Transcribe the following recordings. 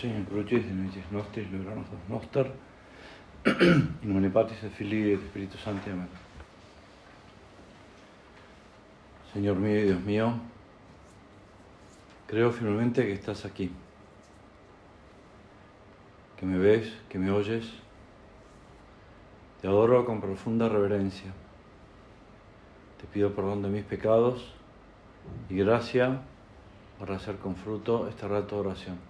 Señor Crucis, de Nuitis Nostris, libranos dos Noster, in nomine Patris et Filii et Espíritu Santo. Amén. Señor mío y Dios mío, creo firmemente que estás aquí, que me ves, que me oyes. Te adoro con profunda reverencia. Te pido perdón de mis pecados y gracia para hacer con fruto este rato de oración.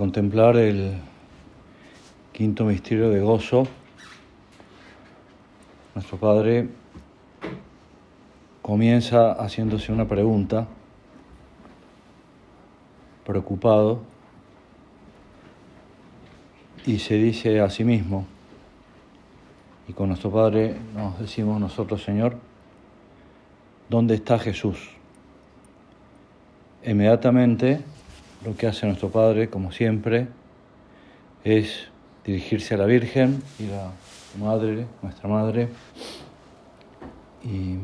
Contemplar el quinto misterio de gozo, nuestro Padre comienza haciéndose una pregunta, preocupado, y se dice a sí mismo, y con nuestro Padre nos decimos nosotros, Señor, ¿dónde está Jesús? Inmediatamente lo que hace nuestro Padre, como siempre, es dirigirse a la Virgen y a su madre, nuestra madre, y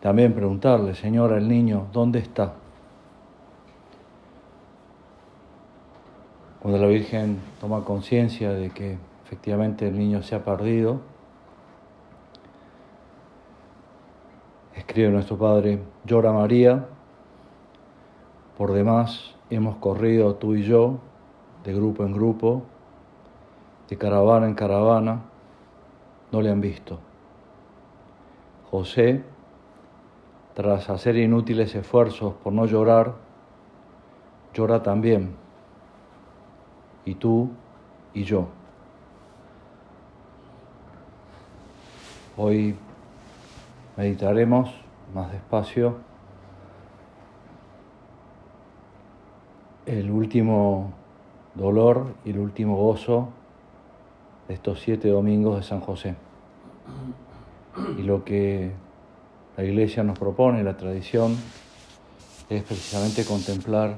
también preguntarle, Señora, el niño, ¿dónde está? Cuando la Virgen toma conciencia de que efectivamente el niño se ha perdido, escribe nuestro Padre, llora María, por demás hemos corrido tú y yo, de grupo en grupo, de caravana en caravana, no le han visto. José, tras hacer inútiles esfuerzos por no llorar, llora también. Y tú y yo. Hoy meditaremos más despacio el último dolor y el último gozo de estos siete domingos de San José. Y lo que la Iglesia nos propone, la tradición, es precisamente contemplar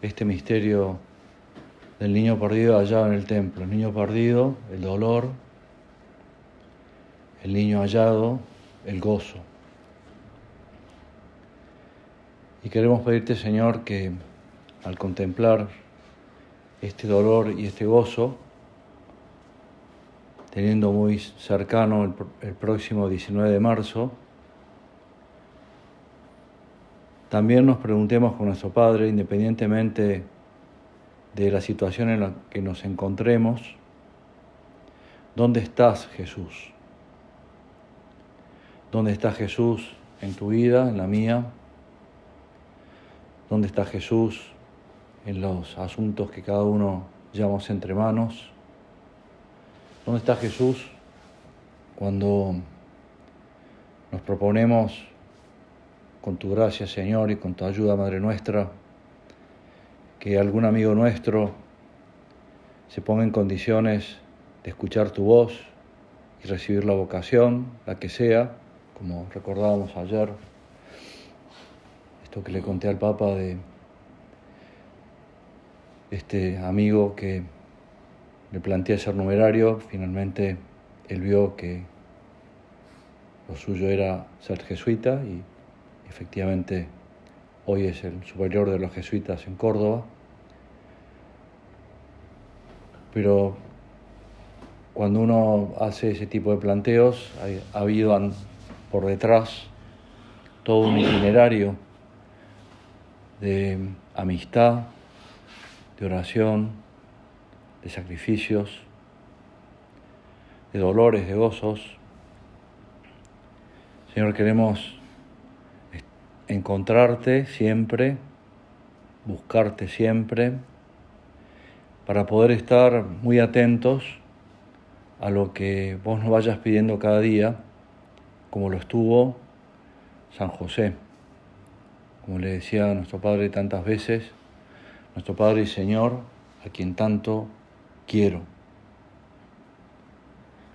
este misterio del niño perdido allá en el templo. El niño perdido, el dolor, el niño hallado, el gozo. Y queremos pedirte, Señor, que al contemplar este dolor y este gozo, teniendo muy cercano el, próximo 19 de marzo, también nos preguntemos con nuestro Padre, independientemente de la situación en la que nos encontremos, ¿dónde estás Jesús? ¿Dónde está Jesús en tu vida, en la mía? ¿Dónde está Jesús en los asuntos que cada uno llevamos entre manos. ¿Dónde está Jesús cuando nos proponemos, con tu gracia, Señor, y con tu ayuda, Madre nuestra, que algún amigo nuestro se ponga en condiciones de escuchar tu voz y recibir la vocación, la que sea, como recordábamos ayer, esto que le conté al Papa de este amigo que le planteé ser numerario, finalmente él vio que lo suyo era ser jesuita y efectivamente hoy es el superior de los jesuitas en Córdoba. Pero cuando uno hace ese tipo de planteos, ha habido por detrás todo un itinerario de amistad, de oración, de sacrificios, de dolores, de gozos. Señor, queremos encontrarte siempre, buscarte siempre, para poder estar muy atentos a lo que vos nos vayas pidiendo cada día, como lo estuvo San José. Como le decía a nuestro Padre tantas veces, nuestro Padre y Señor, a quien tanto quiero.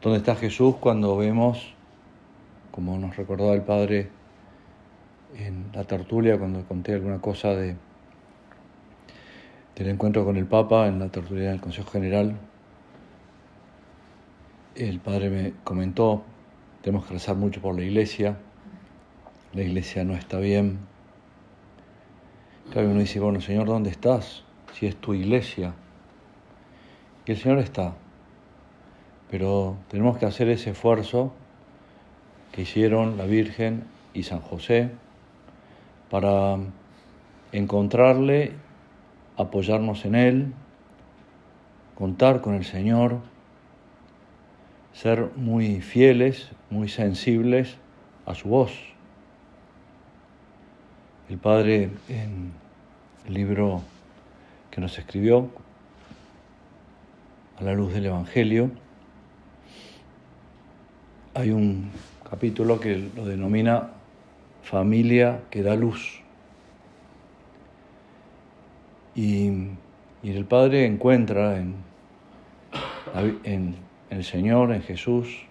¿Dónde está Jesús cuando vemos, como nos recordaba el Padre en la tertulia, cuando conté alguna cosa de, del encuentro con el Papa en la tertulia del Consejo General? El Padre me comentó, tenemos que rezar mucho por la iglesia, la iglesia no está bien. Claro, uno dice, bueno, Señor, ¿dónde estás? Si es tu iglesia. Y el Señor está. Pero tenemos que hacer ese esfuerzo que hicieron la Virgen y San José para encontrarle, apoyarnos en Él, contar con el Señor, ser muy fieles, muy sensibles a su voz. El Padre en el libro que nos escribió, a la luz del Evangelio, hay un capítulo que lo denomina familia que da luz. Y, el Padre encuentra en, en el Señor, en Jesús,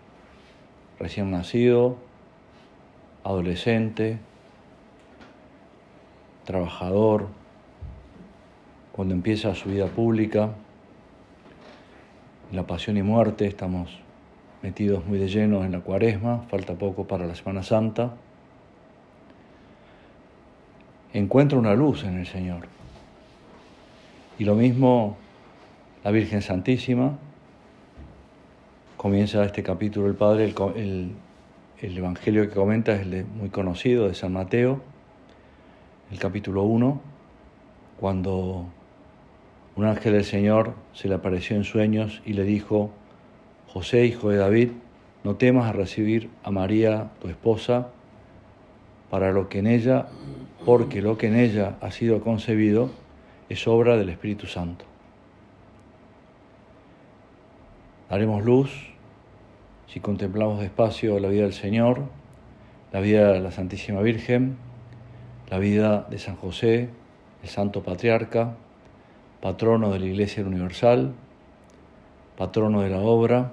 recién nacido, adolescente, trabajador, cuando empieza su vida pública, la pasión y muerte, estamos metidos muy de lleno en la cuaresma, falta poco para la Semana Santa, encuentra una luz en el Señor. Y lo mismo la Virgen Santísima, comienza este capítulo el Padre, el, el, Evangelio que comenta es el muy conocido de San Mateo, el capítulo 1, cuando un ángel del Señor se le apareció en sueños y le dijo, José, hijo de David, no temas a recibir a María, tu esposa, para lo que en ella, porque lo que en ella ha sido concebido es obra del Espíritu Santo. Haremos luz si contemplamos despacio la vida del Señor, la vida de la Santísima Virgen, la vida de San José, el Santo Patriarca, patrono de la Iglesia Universal, patrono de la obra,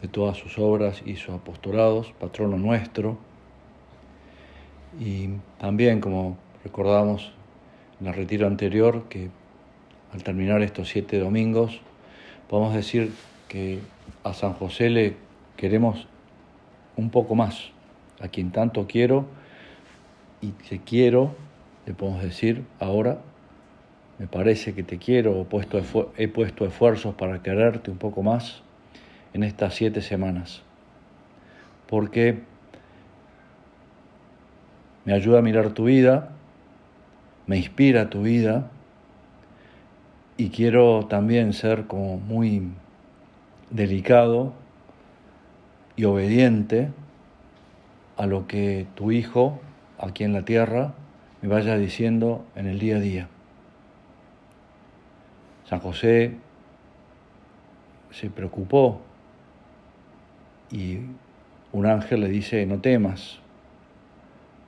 de todas sus obras y sus apostolados, patrono nuestro. Y también, como recordamos en el retiro anterior, que al terminar estos siete domingos, podemos decir que a San José le queremos un poco más, a quien tanto quiero y te quiero, le podemos decir ahora me parece que te quiero, he puesto, he puesto esfuerzos para quererte un poco más en estas siete semanas, porque me ayuda a mirar tu vida, me inspira tu vida y quiero también ser como muy delicado y obediente a lo que tu hijo aquí en la tierra me vaya diciendo en el día a día. San José se preocupó y un ángel le dice, no temas,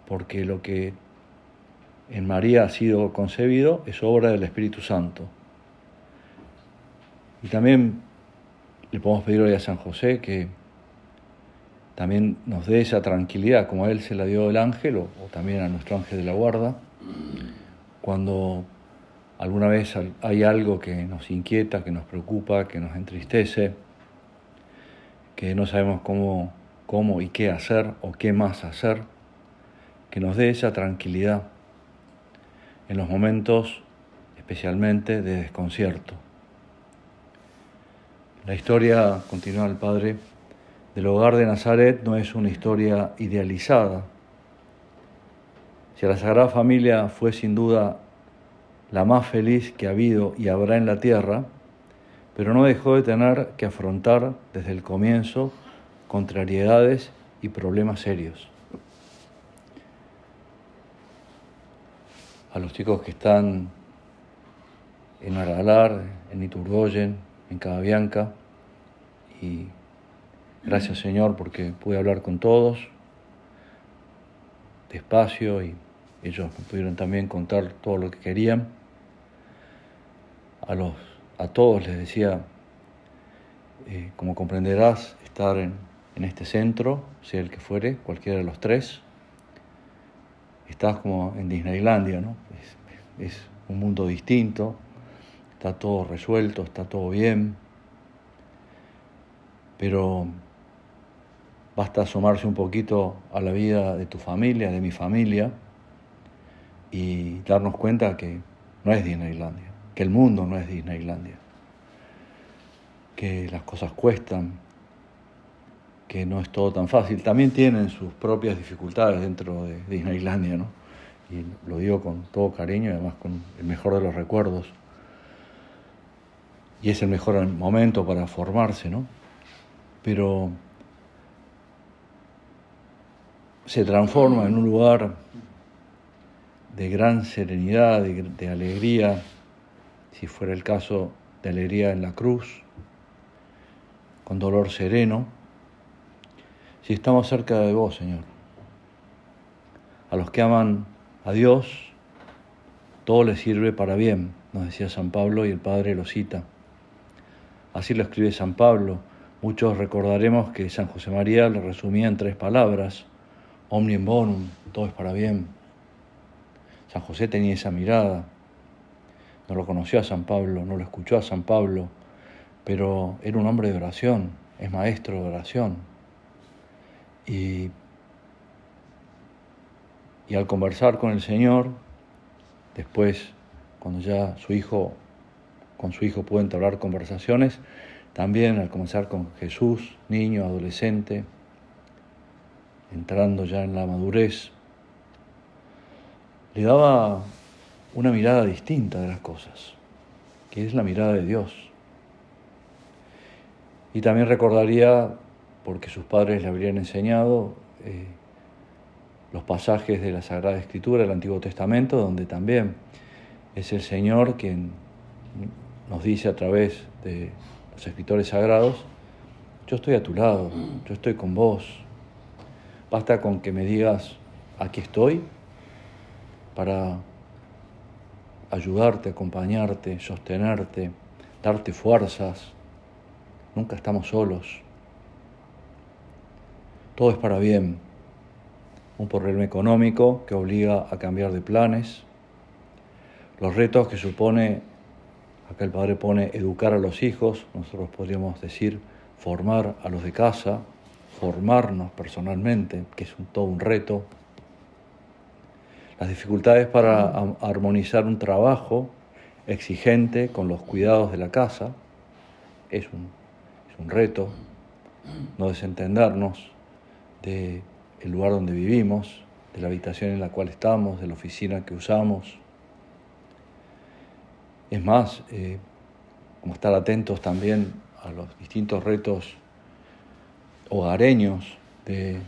porque lo que en María ha sido concebido es obra del Espíritu Santo. Y también le podemos pedir hoy a San José que también nos dé esa tranquilidad, como a él se la dio el ángel, o, también a nuestro ángel de la guarda, cuando alguna vez hay algo que nos inquieta, que nos preocupa, que nos entristece, que no sabemos cómo, cómo y qué hacer o qué más hacer, que nos dé esa tranquilidad en los momentos especialmente de desconcierto. La historia, continúa el Padre, del hogar de Nazaret no es una historia idealizada. Si la Sagrada Familia fue sin duda la más feliz que ha habido y habrá en la tierra, pero no dejó de tener que afrontar desde el comienzo contrariedades y problemas serios. A los chicos que están en Aralar, en Iturgoyen, en Cababianca, y gracias Señor porque pude hablar con todos despacio y ellos me pudieron también contar todo lo que querían. a, los, a todos les decía, eh, como comprenderás, estar en, este centro, sea el que fuere, cualquiera de los tres, estás como en Disneylandia, ¿no? Es, es un mundo distinto, está todo resuelto, está todo bien, pero basta asomarse un poquito a la vida de tu familia, de mi familia, y darnos cuenta que no es Disneylandia, que el mundo no es Disneylandia, que las cosas cuestan, que no es todo tan fácil. También tienen sus propias dificultades dentro de Disneylandia, ¿no? Y lo digo con todo cariño y además con el mejor de los recuerdos. Y es el mejor momento para formarse, ¿no? Pero se transforma en un lugar de gran serenidad, de, alegría, si fuera el caso de alegría en la cruz, con dolor sereno, si estamos cerca de vos, Señor. A los que aman a Dios, todo les sirve para bien, nos decía San Pablo y el Padre lo cita. Así lo escribe San Pablo. Muchos recordaremos que San José María lo resumía en tres palabras, omnium bonum, todo es para bien. San José tenía esa mirada, no lo conoció a San Pablo, no lo escuchó a San Pablo, pero era un hombre de oración, es maestro de oración. Y, y al conversar con el Señor, después, cuando ya su hijo, con su hijo pudo entablar conversaciones, también al comenzar con Jesús, niño, adolescente, entrando ya en la madurez, le daba una mirada distinta de las cosas, que es la mirada de Dios. Y también recordaría, porque sus padres le habrían enseñado, eh, los pasajes de la Sagrada Escritura del Antiguo Testamento, donde también es el Señor quien nos dice a través de los escritores sagrados, yo estoy a tu lado, yo estoy con vos. Basta con que me digas, aquí estoy, para ayudarte, acompañarte, sostenerte, darte fuerzas. Nunca estamos solos. Todo es para bien. Un problema económico que obliga a cambiar de planes. Los retos que supone, acá el padre pone, educar a los hijos, nosotros podríamos decir formar a los de casa, formarnos personalmente, que es un, todo un reto las dificultades para armonizar un trabajo exigente con los cuidados de la casa es un, es un reto, no desentendernos del lugar donde vivimos, de la habitación en la cual estamos, de la oficina que usamos. Es más, eh, como estar atentos también a los distintos retos hogareños de,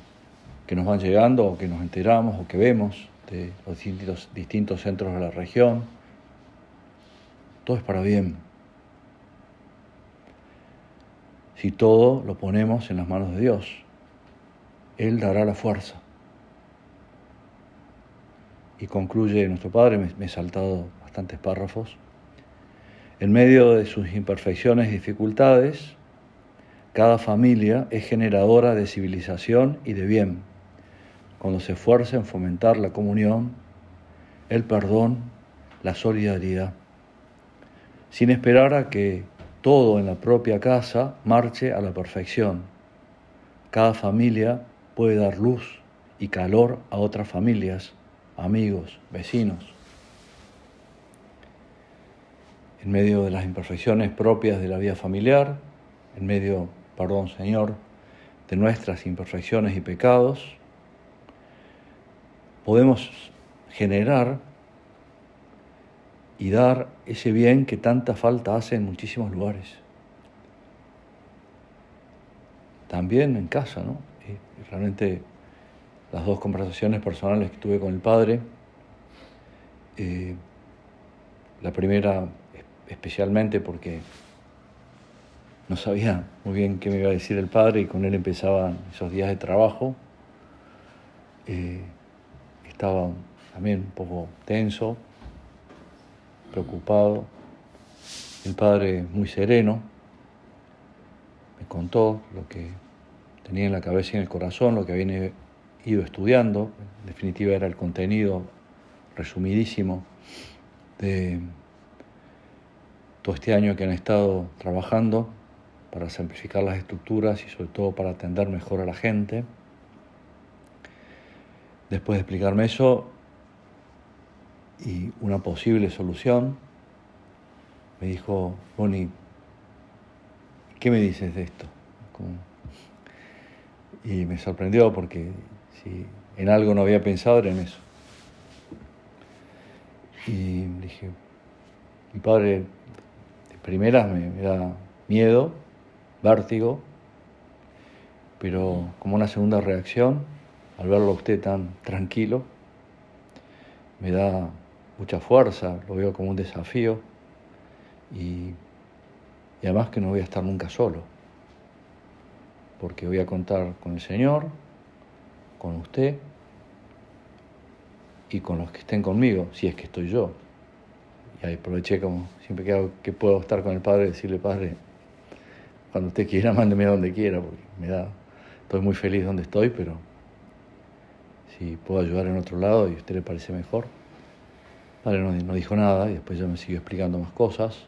que nos van llegando o que nos enteramos o que vemos de los distintos, distintos centros de la región. Todo es para bien. Si todo lo ponemos en las manos de Dios, Él dará la fuerza. Y concluye nuestro Padre, me, me he saltado bastantes párrafos, en medio de sus imperfecciones y dificultades, cada familia es generadora de civilización y de bien cuando se esfuerza en fomentar la comunión, el perdón, la solidaridad, sin esperar a que todo en la propia casa marche a la perfección. Cada familia puede dar luz y calor a otras familias, amigos, vecinos. En medio de las imperfecciones propias de la vida familiar, en medio, perdón Señor, de nuestras imperfecciones y pecados, podemos generar y dar ese bien que tanta falta hace en muchísimos lugares. También en casa, ¿no? Y realmente las dos conversaciones personales que tuve con el padre, eh, la primera especialmente porque no sabía muy bien qué me iba a decir el padre y con él empezaban esos días de trabajo. Eh, estaba también un poco tenso, preocupado, el padre muy sereno. Me contó lo que tenía en la cabeza y en el corazón, lo que había ido estudiando, en definitiva era el contenido resumidísimo de todo este año que han estado trabajando para simplificar las estructuras y sobre todo para atender mejor a la gente. Después de explicarme eso y una posible solución, me dijo, Bonnie, ¿qué me dices de esto? Y me sorprendió porque si en algo no había pensado era en eso. Y dije, mi padre de primeras me, da miedo, vértigo, pero como una segunda reacción, al verlo a usted tan tranquilo, me da mucha fuerza, lo veo como un desafío y, además que no voy a estar nunca solo, porque voy a contar con el Señor, con usted y con los que estén conmigo, si es que estoy yo. Y ahí aproveché como siempre que, que puedo estar con el Padre, decirle, Padre, cuando usted quiera, mándeme a donde quiera, porque me da, estoy muy feliz donde estoy, pero si puedo ayudar en otro lado y a usted le parece mejor. Padre no, dijo nada y después ya me siguió explicando más cosas,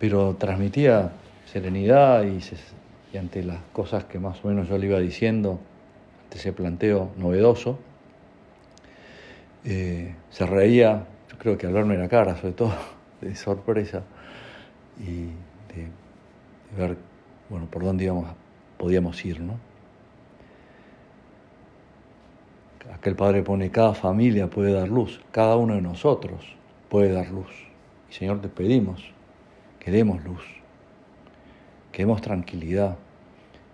pero transmitía serenidad y, ante las cosas que más o menos yo le iba diciendo, ante ese planteo novedoso, eh, se reía, yo creo que al verme la cara, sobre todo, de sorpresa y de, ver, bueno, por dónde íbamos, podíamos ir, ¿no? Aquel Padre pone, cada familia puede dar luz, cada uno de nosotros puede dar luz. Y Señor, te pedimos que demos luz, que demos tranquilidad,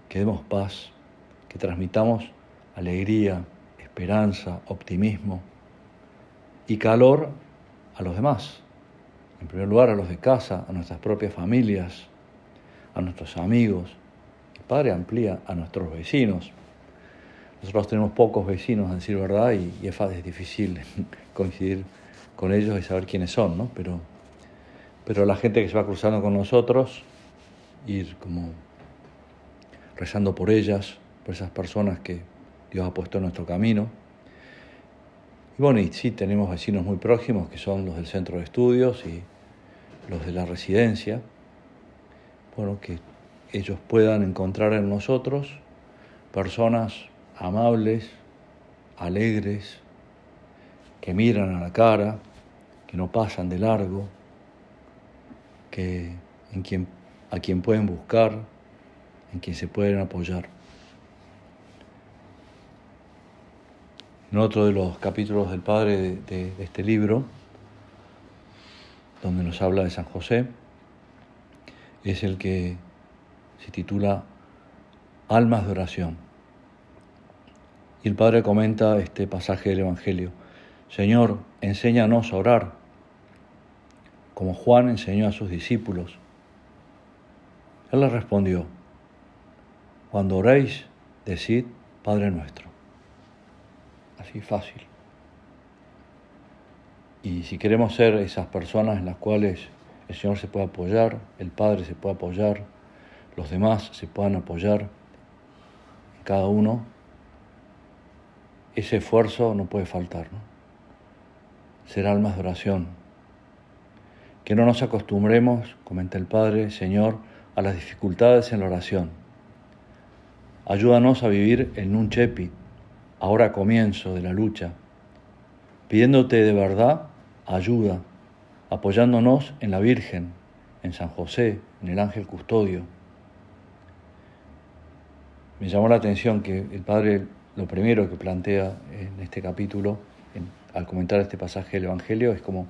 que demos paz, que transmitamos alegría, esperanza, optimismo y calor a los demás. En primer lugar, a los de casa, a nuestras propias familias, a nuestros amigos. El Padre amplía a nuestros vecinos. Nosotros tenemos pocos vecinos, a decir verdad, y, es, es difícil coincidir con ellos y saber quiénes son, ¿no? Pero, pero la gente que se va cruzando con nosotros, ir como rezando por ellas, por esas personas que Dios ha puesto en nuestro camino y bueno, y sí tenemos vecinos muy próximos que son los del centro de estudios y los de la residencia. Bueno, que ellos puedan encontrar en nosotros personas amables, alegres, que miran a la cara, que no pasan de largo, que en a quien pueden buscar, en quien se pueden apoyar. en otro de los capítulos del Padre de, este libro, donde nos habla de San José, es el que se titula Almas de oración. Y el Padre comenta este pasaje del Evangelio. Señor, enséñanos a orar, como Juan enseñó a sus discípulos. Él les respondió, cuando oréis, decid, Padre nuestro así fácil. Y si queremos ser esas personas en las cuales el Señor se puede apoyar, el Padre se puede apoyar, los demás se puedan apoyar, cada uno, ese esfuerzo no puede faltar. ¿no? Ser almas de oración. Que no nos acostumbremos, comenta el Padre, Señor, a las dificultades en la oración. Ayúdanos a vivir en un chepi, ahora comienzo de la lucha, pidiéndote de verdad ayuda, apoyándonos en la Virgen, en San José, en el ángel custodio. Me llamó la atención que el Padre lo primero que plantea en este capítulo, al comentar este pasaje del Evangelio, es como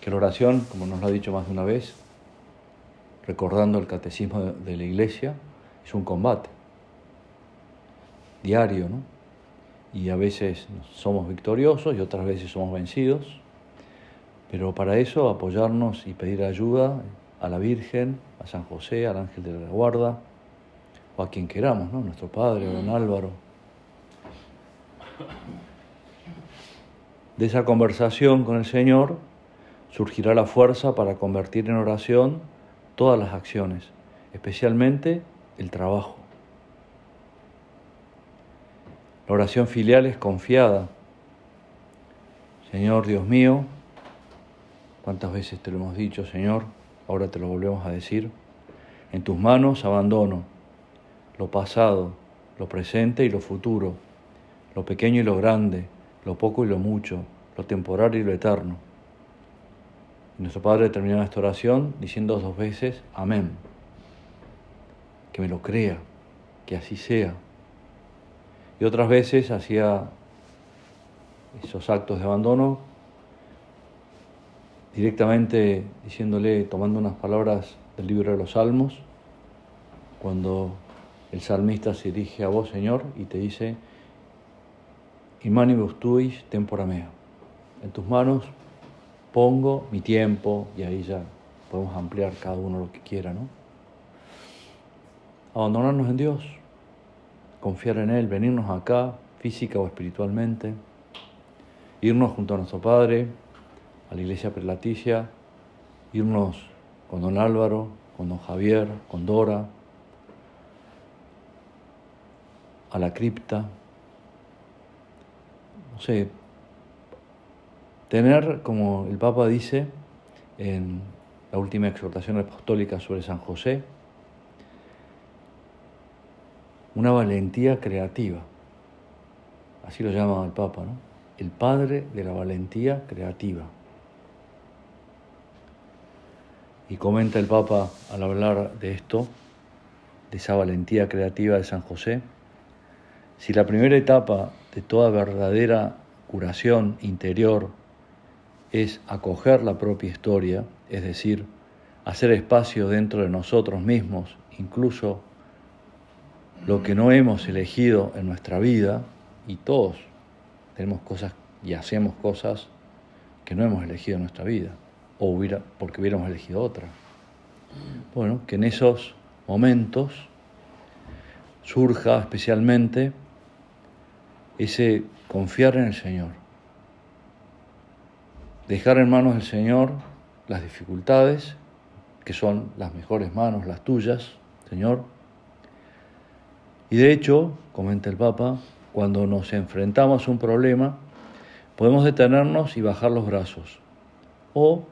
que la oración, como nos lo ha dicho más de una vez, recordando el catecismo de la Iglesia, es un combate diario, ¿no? y a veces somos victoriosos y otras veces somos vencidos, pero para eso apoyarnos y pedir ayuda a la Virgen, a San José, al ángel de la guarda, o a quien queramos, ¿no? nuestro Padre, don Álvaro. De esa conversación con el Señor surgirá la fuerza para convertir en oración todas las acciones, especialmente el trabajo. La oración filial es confiada. Señor Dios mío, cuántas veces te lo hemos dicho, Señor, ahora te lo volvemos a decir, en tus manos abandono lo pasado, lo presente y lo futuro, lo pequeño y lo grande, lo poco y lo mucho, lo temporal y lo eterno. Y nuestro Padre terminó esta oración diciendo dos veces, amén. Que me lo crea, que así sea. Y otras veces hacía esos actos de abandono directamente diciéndole, tomando unas palabras del libro de los Salmos, cuando el salmista se dirige a vos, Señor, y te dice, Imanibus tuis tempora mea. En tus manos pongo mi tiempo y ahí ya podemos ampliar cada uno lo que quiera, ¿no? Abandonarnos en Dios, confiar en Él, venirnos acá, física o espiritualmente, irnos junto a nuestro Padre, a la iglesia prelaticia, irnos con don Álvaro, con don Javier, con Dora, a la cripta, no sé, tener, como el Papa dice en la última exhortación apostólica sobre San José, una valentía creativa, así lo llama el Papa, ¿no? el padre de la valentía creativa. Y comenta el Papa al hablar de esto, de esa valentía creativa de San José, si la primera etapa de toda verdadera curación interior es acoger la propia historia, es decir, hacer espacio dentro de nosotros mismos, incluso lo que no hemos elegido en nuestra vida, y todos tenemos cosas y hacemos cosas que no hemos elegido en nuestra vida, o hubiera, porque hubiéramos elegido otra. Bueno, que en esos momentos surja especialmente ese confiar en el Señor, dejar en manos del Señor las dificultades, que son las mejores manos, las tuyas, Señor. Y de hecho, comenta el Papa, cuando nos enfrentamos a un problema, podemos detenernos y bajar los brazos. O,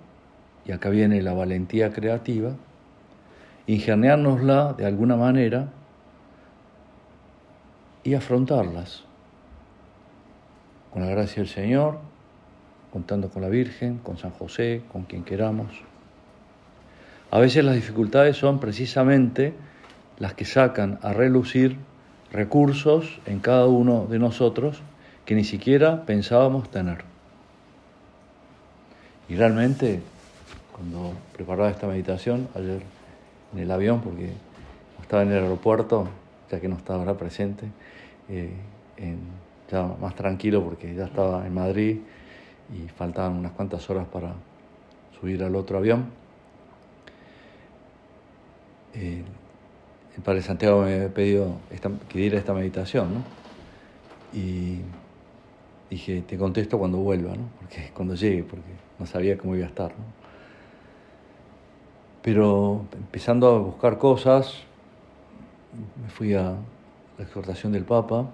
y acá viene la valentía creativa, ingeniárnosla de alguna manera y afrontarlas con la gracia del Señor, contando con la Virgen, con San José, con quien queramos. A veces las dificultades son precisamente las que sacan a relucir recursos en cada uno de nosotros que ni siquiera pensábamos tener. Y realmente, cuando preparaba esta meditación ayer en el avión, porque estaba en el aeropuerto, ya que no estaba ahora presente, eh, ya más tranquilo porque ya estaba en Madrid y faltaban unas cuantas horas para subir al otro avión. Eh, el Padre Santiago me había pedido que diera esta meditación, ¿no? Y dije, te contesto cuando vuelva, ¿no? Porque cuando llegue, porque no sabía cómo iba a estar, ¿no? Pero empezando a buscar cosas, me fui a la exhortación del Papa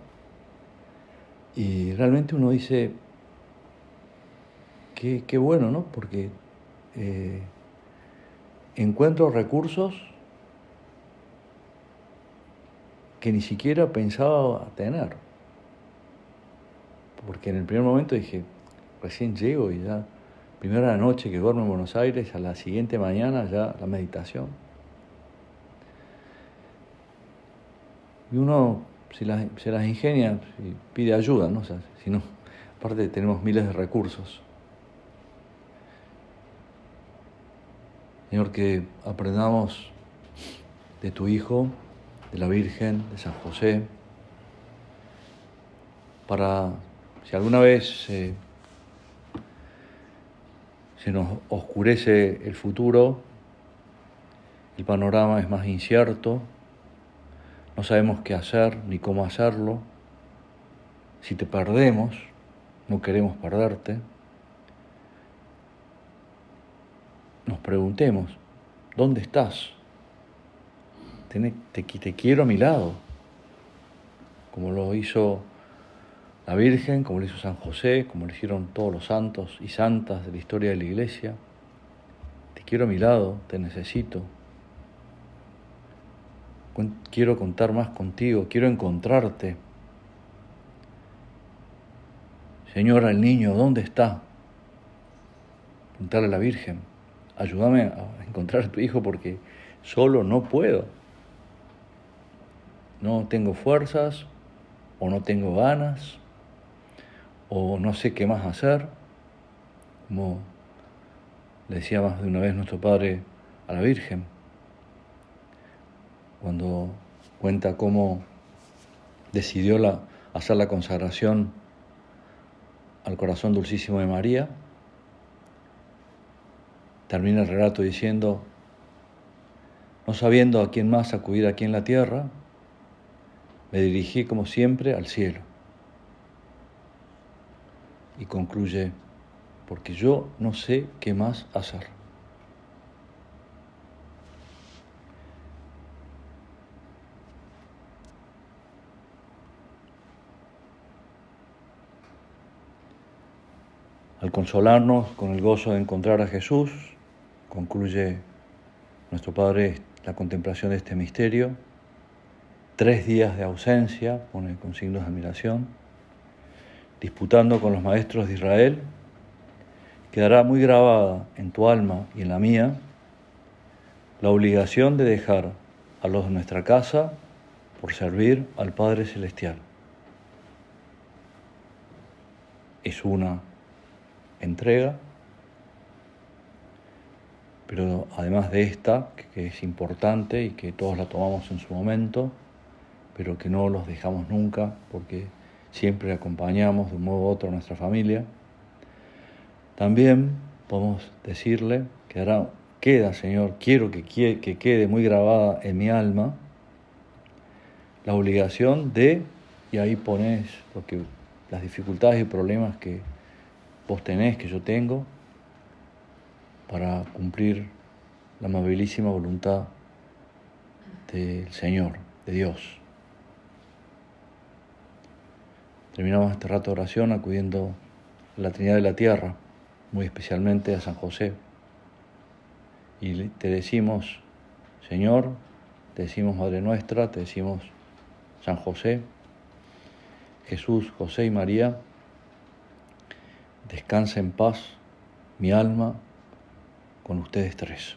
y realmente uno dice, qué, bueno, ¿no? Porque eh, encuentro recursos que ni siquiera pensaba tener. Porque en el primer momento dije, recién llego y ya, primera noche que duermo en Buenos Aires, a la siguiente mañana ya la meditación. Y uno se las, se las ingenia y pide ayuda, ¿no? si no, aparte tenemos miles de recursos. Señor, que aprendamos de tu Hijo, de la Virgen, de San José, para si alguna vez se nos oscurece el futuro, el panorama es más incierto, no sabemos qué hacer ni cómo hacerlo. Si te perdemos, no queremos perderte. nos preguntemos, ¿dónde estás? Te, te quiero a mi lado, como lo hizo la Virgen, como lo hizo San José, como lo hicieron todos los santos y santas de la historia de la Iglesia. Te quiero a mi lado, te necesito. Quiero contar más contigo, quiero encontrarte. Señora, el niño, ¿dónde está? Preguntarle a la Virgen, ayúdame a encontrar a tu hijo porque solo no puedo. No tengo fuerzas o no tengo ganas o no sé qué más hacer. Como le decía más de una vez nuestro Padre a la Virgen, cuando cuenta cómo decidió la, hacer la consagración al corazón dulcísimo de María, termina el relato diciendo, no sabiendo a quién más acudir aquí en la tierra, me dirigí como siempre al cielo. Y concluye, porque yo no sé qué más hacer. Al consolarnos con el gozo de encontrar a Jesús, concluye nuestro Padre la contemplación de este misterio. Tres días de ausencia, pone con signos de admiración, disputando con los maestros de Israel, quedará muy grabada en tu alma y en la mía la obligación de dejar a los de nuestra casa por servir al Padre Celestial. Es una entrega, pero además de esta, que es importante y que todos la tomamos en su momento, pero que no los dejamos nunca porque siempre acompañamos de un modo u otro a nuestra familia, también podemos decirle que ahora queda, Señor, quiero que, que quede muy grabada en mi alma la obligación de, y ahí pones porque las dificultades y problemas que vos tenés, que yo tengo, para cumplir la amabilísima voluntad del Señor, de Dios. Terminamos este rato de oración acudiendo a la Trinidad de la Tierra, muy especialmente a San José. Y te decimos, Señor, te decimos Madre Nuestra, te decimos San José, Jesús, José y María, Descansa en paz mi alma con ustedes tres.